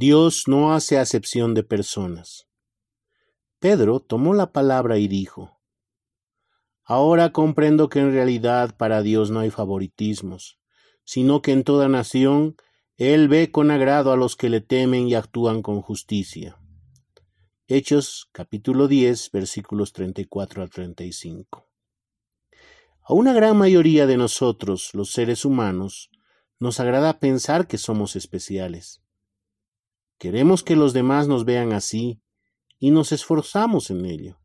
Dios no hace acepción de personas. Pedro tomó la palabra y dijo, Ahora comprendo que en realidad para Dios no hay favoritismos, sino que en toda nación Él ve con agrado a los que le temen y actúan con justicia. Hechos capítulo 10 versículos 34 al 35. A una gran mayoría de nosotros, los seres humanos, nos agrada pensar que somos especiales. Queremos que los demás nos vean así y nos esforzamos en ello.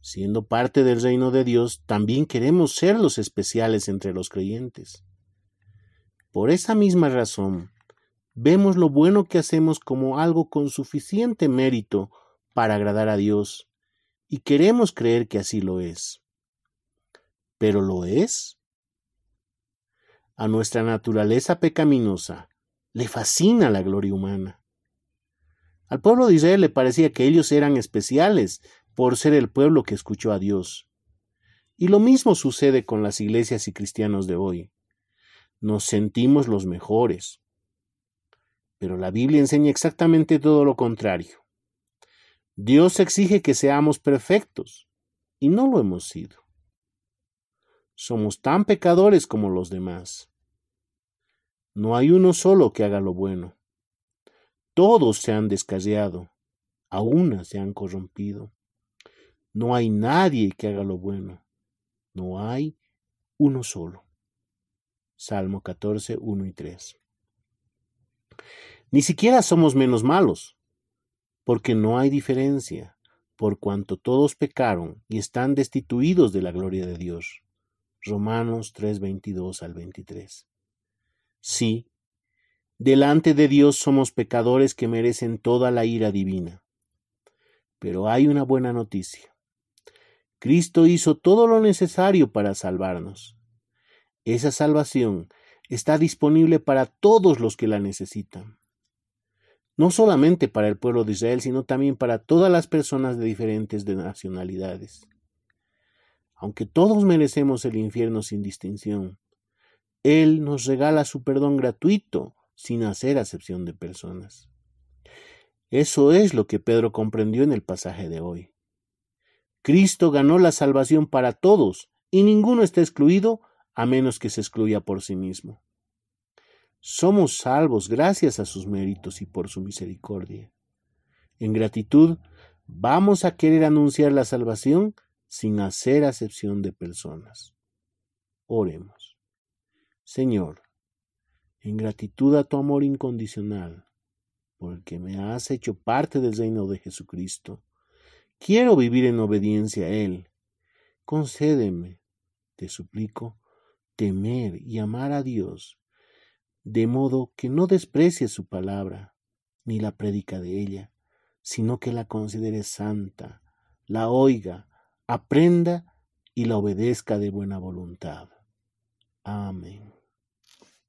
Siendo parte del reino de Dios, también queremos ser los especiales entre los creyentes. Por esa misma razón, vemos lo bueno que hacemos como algo con suficiente mérito para agradar a Dios, y queremos creer que así lo es. ¿Pero lo es? A nuestra naturaleza pecaminosa le fascina la gloria humana. Al pueblo de Israel le parecía que ellos eran especiales por ser el pueblo que escuchó a Dios. Y lo mismo sucede con las iglesias y cristianos de hoy. Nos sentimos los mejores. Pero la Biblia enseña exactamente todo lo contrario. Dios exige que seamos perfectos, y no lo hemos sido. Somos tan pecadores como los demás. No hay uno solo que haga lo bueno. Todos se han descarriado, a una se han corrompido. No hay nadie que haga lo bueno. No hay uno solo. Salmo 14, 1 y 3. Ni siquiera somos menos malos, porque no hay diferencia, por cuanto todos pecaron y están destituidos de la gloria de Dios. Romanos 3, 22 al 23. Sí, delante de Dios somos pecadores que merecen toda la ira divina. Pero hay una buena noticia. Cristo hizo todo lo necesario para salvarnos. Esa salvación está disponible para todos los que la necesitan. No solamente para el pueblo de Israel, sino también para todas las personas de diferentes nacionalidades. Aunque todos merecemos el infierno sin distinción, él nos regala su perdón gratuito, sin hacer acepción de personas. Eso es lo que Pedro comprendió en el pasaje de hoy. Cristo ganó la salvación para todos, y ninguno está excluido a menos que se excluya por sí mismo. Somos salvos gracias a sus méritos y por su misericordia. En gratitud, vamos a querer anunciar la salvación sin hacer acepción de personas. Oremos. Señor, en gratitud a tu amor incondicional, porque me has hecho parte del reino de Jesucristo, quiero vivir en obediencia a Él. Concédeme, te suplico, temer y amar a Dios, de modo que no desprecie su palabra, ni la predica de ella, sino que la considere santa, la oiga, aprenda y la obedezca de buena voluntad. Amén.